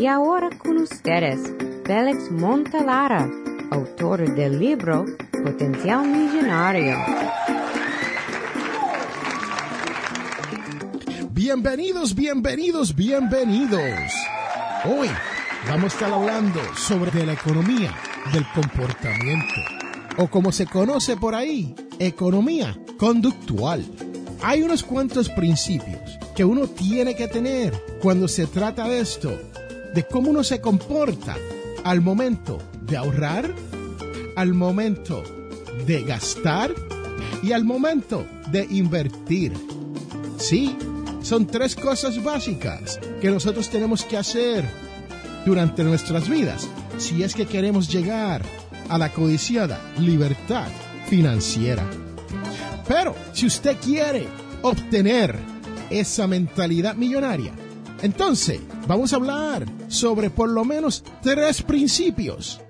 Y ahora con ustedes, Félix Montalara, autor del libro Potencial Millonario. Bienvenidos, bienvenidos, bienvenidos. Hoy vamos a estar hablando sobre la economía del comportamiento, o como se conoce por ahí, economía conductual. Hay unos cuantos principios que uno tiene que tener cuando se trata de esto, de cómo uno se comporta al momento de ahorrar, al momento de gastar y al momento de invertir. Sí, son tres cosas básicas que nosotros tenemos que hacer durante nuestras vidas si es que queremos llegar a la codiciada libertad financiera. Pero si usted quiere obtener esa mentalidad millonaria, entonces vamos a hablar sobre por lo menos tres principios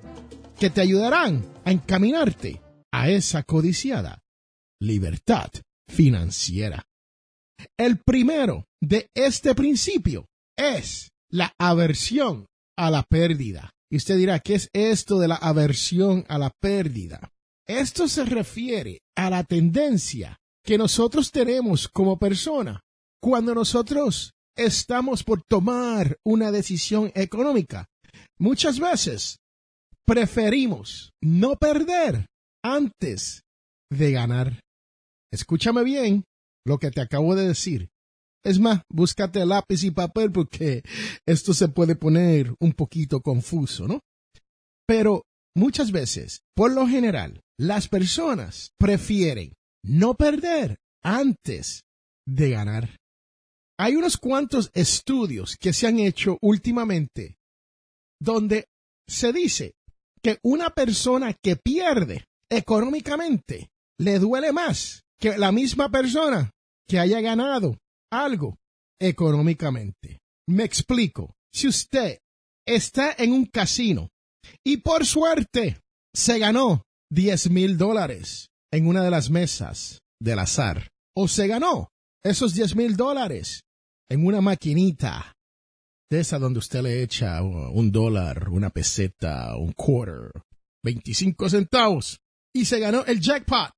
que te ayudarán a encaminarte a esa codiciada libertad financiera. El primero de este principio es la aversión a la pérdida. Y usted dirá, ¿qué es esto de la aversión a la pérdida? Esto se refiere a la tendencia que nosotros tenemos como persona cuando nosotros estamos por tomar una decisión económica. Muchas veces preferimos no perder antes de ganar. Escúchame bien lo que te acabo de decir. Es más, búscate lápiz y papel porque esto se puede poner un poquito confuso, ¿no? Pero muchas veces, por lo general, las personas prefieren no perder antes de ganar. Hay unos cuantos estudios que se han hecho últimamente donde se dice que una persona que pierde económicamente le duele más que la misma persona que haya ganado algo económicamente. Me explico. Si usted está en un casino y por suerte se ganó 10 mil dólares en una de las mesas del azar, o se ganó esos 10 mil dólares en una maquinita. De esa donde usted le echa un dólar, una peseta, un quarter, 25 centavos, y se ganó el jackpot,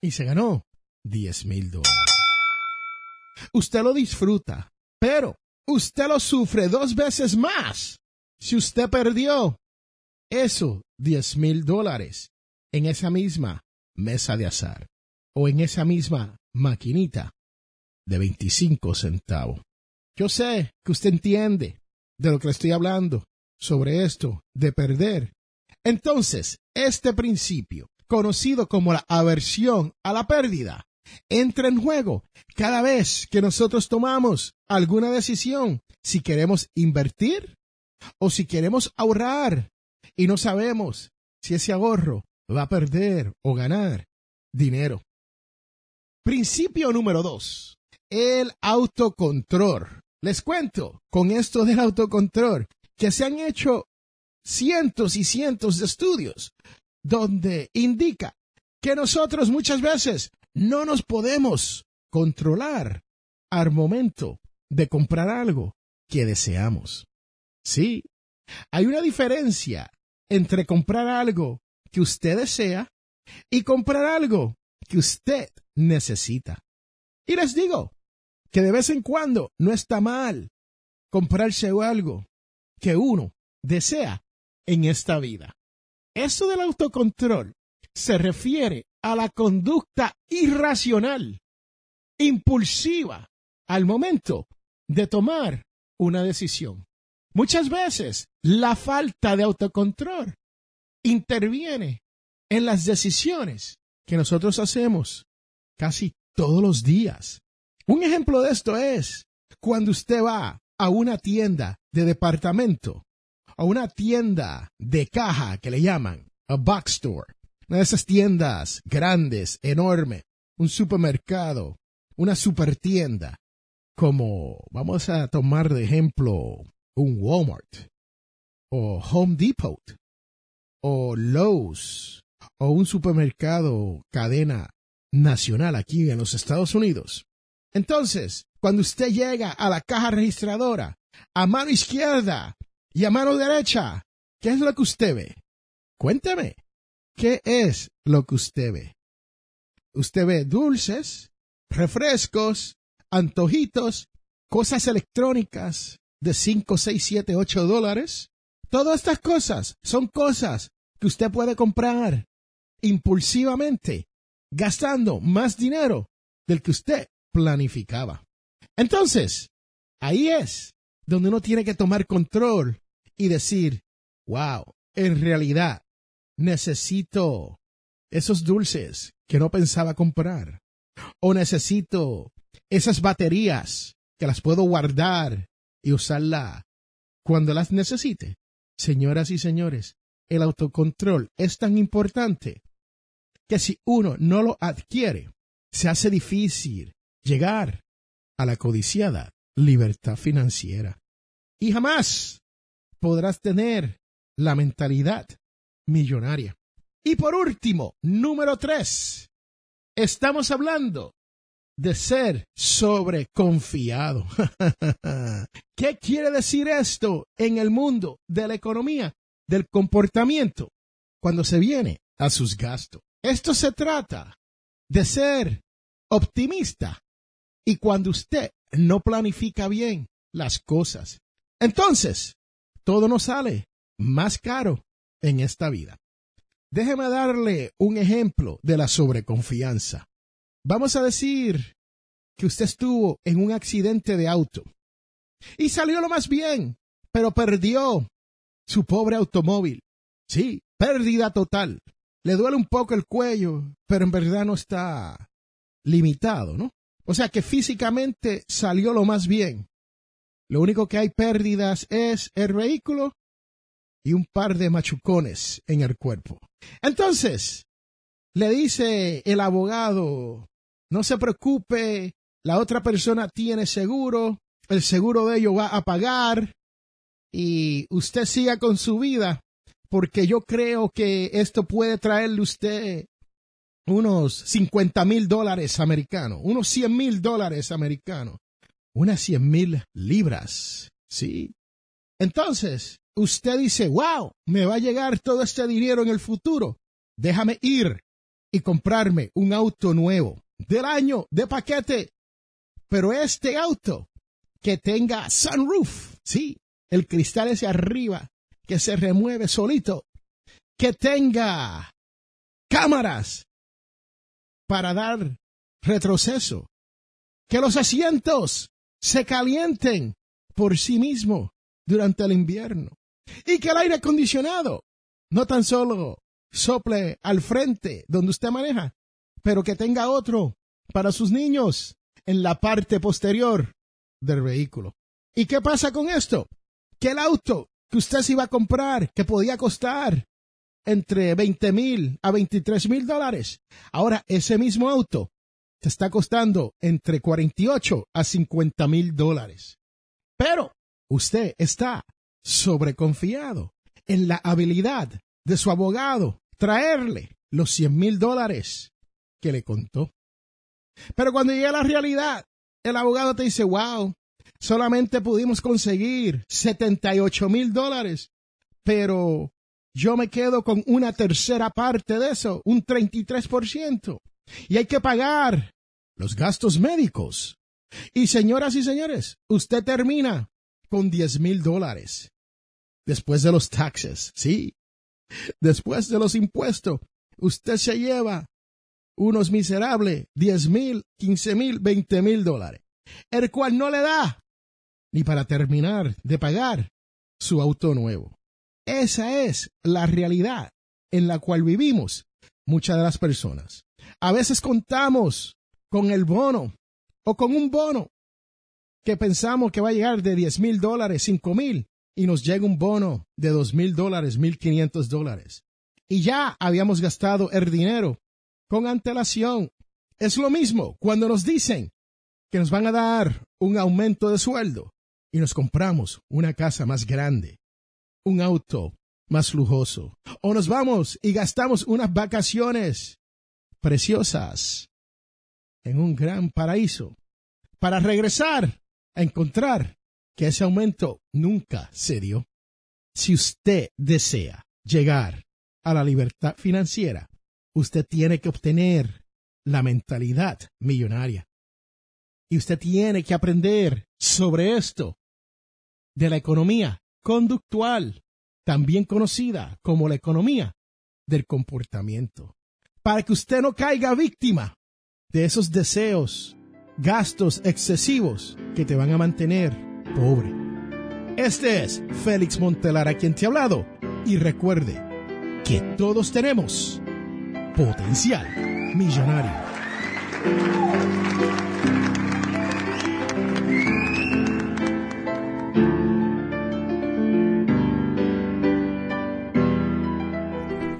y se ganó 10 mil dólares. Usted lo disfruta, pero usted lo sufre dos veces más. Si usted perdió eso, 10 mil dólares, en esa misma mesa de azar o en esa misma maquinita de 25 centavos. Yo sé que usted entiende de lo que le estoy hablando sobre esto de perder. Entonces, este principio, conocido como la aversión a la pérdida, entra en juego cada vez que nosotros tomamos alguna decisión, si queremos invertir o si queremos ahorrar y no sabemos si ese ahorro va a perder o ganar dinero. Principio número dos, el autocontrol. Les cuento con esto del autocontrol que se han hecho cientos y cientos de estudios donde indica que nosotros muchas veces no nos podemos controlar al momento de comprar algo que deseamos. Sí, hay una diferencia entre comprar algo que usted desea y comprar algo que usted necesita. Y les digo que de vez en cuando no está mal comprarse algo que uno desea en esta vida. Eso del autocontrol se refiere a la conducta irracional, impulsiva, al momento de tomar una decisión. Muchas veces la falta de autocontrol interviene en las decisiones que nosotros hacemos casi todos los días. Un ejemplo de esto es cuando usted va a una tienda de departamento, a una tienda de caja que le llaman a box store, una de esas tiendas grandes, enorme, un supermercado, una supertienda, como vamos a tomar de ejemplo un Walmart o Home Depot o Lowe's o un supermercado cadena nacional aquí en los Estados Unidos. Entonces, cuando usted llega a la caja registradora, a mano izquierda Y a mano derecha, ¿qué es lo que usted ve? Cuénteme, ¿qué es lo que usted ve? Usted ve dulces, refrescos, antojitos, cosas electrónicas de 5, 6, 7, 8 dólares. Todas estas cosas son cosas que usted puede comprar impulsivamente, gastando más dinero del que usted planificaba. Entonces, ahí es donde uno tiene que tomar control y decir, wow, en realidad necesito esos dulces que no pensaba comprar. O necesito esas baterías que las puedo guardar y usarla cuando las necesite. Señoras y señores, el autocontrol es tan importante que si uno no lo adquiere, se hace difícil llegar a la codiciada libertad financiera. Y jamás podrás tener la mentalidad millonaria. Y por último, número tres, estamos hablando de ser sobreconfiado. ¿Qué quiere decir esto en el mundo de la economía, del comportamiento, cuando se viene a sus gastos? Esto se trata de ser optimista y cuando usted no planifica bien las cosas, entonces todo nos sale más caro en esta vida. Déjeme darle un ejemplo de la sobreconfianza. Vamos a decir que usted estuvo en un accidente de auto y salió lo más bien, pero perdió su pobre automóvil. Sí, pérdida total. Le duele un poco el cuello, pero en verdad no está limitado, ¿no? O sea que físicamente salió lo más bien. Lo único que hay pérdidas es el vehículo y un par de machucones en el cuerpo. Entonces, le dice el abogado, no se preocupe, la otra persona tiene seguro, el seguro de ello va a pagar y usted siga con su vida porque yo creo que esto puede traerle usted unos 50 mil dólares americanos, unos 100 mil dólares americanos, unas 100 mil libras, ¿sí? Entonces, usted dice, wow, me va a llegar todo este dinero en el futuro, déjame ir y comprarme un auto nuevo del año de paquete. Pero este auto que tenga sunroof, sí, el cristal ese arriba que se remueve solito, que tenga cámaras para dar retroceso, que los asientos se calienten por sí mismo durante el invierno y que el aire acondicionado no tan solo sople al frente donde usted maneja, pero que tenga otro para sus niños en la parte posterior del vehículo. ¿Y qué pasa con esto? Que el auto que usted se iba a comprar, que podía costar entre 20 mil a 23 mil dólares, ahora ese mismo auto te está costando entre 48 a 50 mil dólares. Pero usted está sobreconfiado en la habilidad de su abogado traerle los 100 mil dólares que le contó. Pero cuando llega la realidad, el abogado te dice, wow, solamente pudimos conseguir 78 mil dólares, pero yo me quedo con una tercera parte de eso, un 33%. Y hay que pagar los gastos médicos. Y señoras y señores, usted termina con 10 mil dólares. Después de los taxes, sí. Después de los impuestos, usted se lleva unos miserables 10 mil, 15 mil, 20 mil dólares, el cual no le da ni para terminar de pagar su auto nuevo. Esa es la realidad en la cual vivimos muchas de las personas. A veces contamos con el bono o con un bono que pensamos que va a llegar de 10 mil dólares, 5 mil, y nos llega un bono de 2 mil dólares, 1.500 dólares. Y ya habíamos gastado el dinero con antelación. Es lo mismo cuando nos dicen que nos van a dar un aumento de sueldo y nos compramos una casa más grande, un auto más lujoso, o nos vamos y gastamos unas vacaciones preciosas en un gran paraíso para regresar a encontrar que ese aumento nunca se dio. Si usted desea llegar a la libertad financiera, usted tiene que obtener la mentalidad millonaria. Y usted tiene que aprender sobre esto de la economía conductual, también conocida como la economía del comportamiento, para que usted no caiga víctima de esos deseos, gastos excesivos que te van a mantener pobre. Este es Félix Montelar a quien te ha hablado y recuerde que todos tenemos potencial millonario.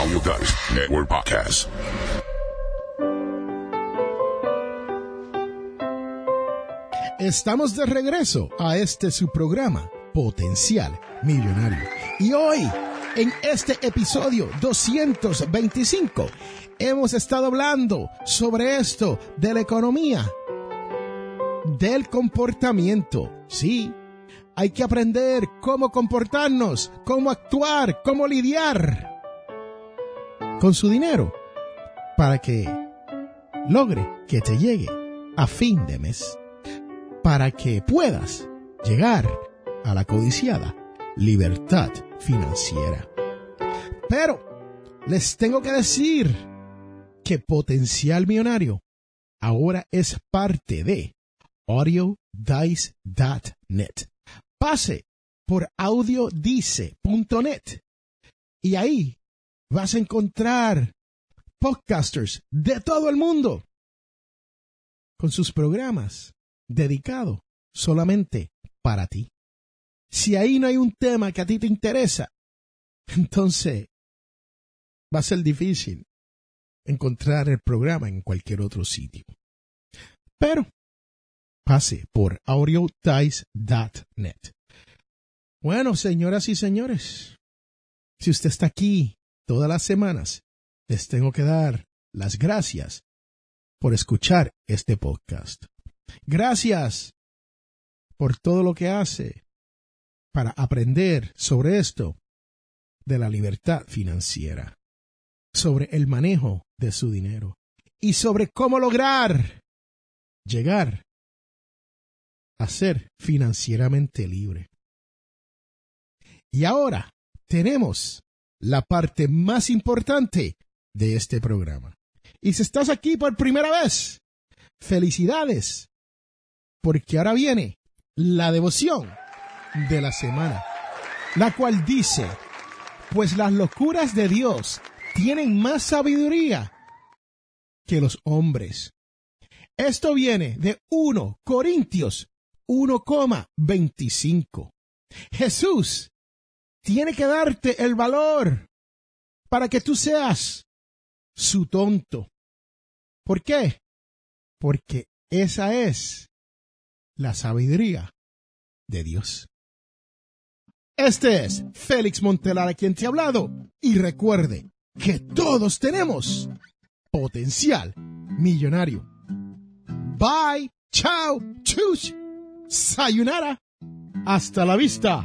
Audio Network Podcast. Estamos de regreso a este su programa, Potencial Millonario. Y hoy, en este episodio 225, hemos estado hablando sobre esto de la economía, del comportamiento. Sí, hay que aprender cómo comportarnos, cómo actuar, cómo lidiar con su dinero para que logre que te llegue a fin de mes para que puedas llegar a la codiciada libertad financiera. Pero les tengo que decir que Potencial Millonario ahora es parte de audiodice.net. Pase por audiodice.net y ahí vas a encontrar podcasters de todo el mundo con sus programas dedicado solamente para ti. Si ahí no hay un tema que a ti te interesa, entonces va a ser difícil encontrar el programa en cualquier otro sitio. Pero pase por audiodice.net. Bueno, señoras y señores, si usted está aquí todas las semanas, les tengo que dar las gracias por escuchar este podcast. Gracias por todo lo que hace para aprender sobre esto de la libertad financiera, sobre el manejo de su dinero y sobre cómo lograr llegar a ser financieramente libre. Y ahora tenemos la parte más importante de este programa. Y si estás aquí por primera vez, felicidades porque ahora viene la devoción de la semana, la cual dice, pues las locuras de Dios tienen más sabiduría que los hombres. Esto viene de 1 Corintios 1,25. Jesús tiene que darte el valor para que tú seas su tonto. ¿Por qué? Porque esa es la sabiduría de Dios. Este es Félix Montelar a quien te ha hablado y recuerde que todos tenemos potencial millonario. Bye, chao, chus, sayonara, hasta la vista.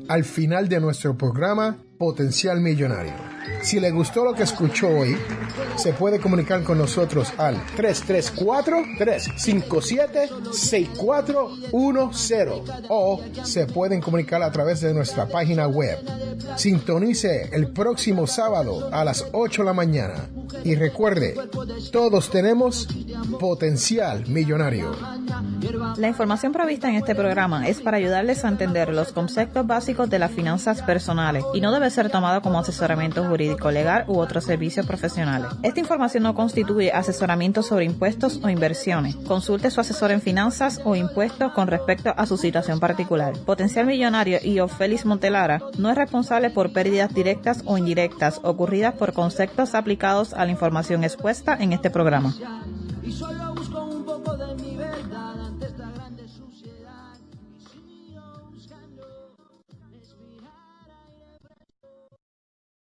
al final de nuestro programa Potencial Millonario. Si le gustó lo que escuchó hoy, se puede comunicar con nosotros al 334-357-6410 o se pueden comunicar a través de nuestra página web. Sintonice el próximo sábado a las 8 de la mañana y recuerde, todos tenemos potencial millonario. La información provista en este programa es para ayudarles a entender los conceptos básicos de las finanzas personales y no debe ser tomada como asesoramiento jurídico legal u otros servicios profesionales. Esta información no constituye asesoramiento sobre impuestos o inversiones. Consulte su asesor en finanzas o impuestos con respecto a su situación particular. Potencial Millonario y Félix Montelara no es responsable por pérdidas directas o indirectas ocurridas por conceptos aplicados a la información expuesta en este programa.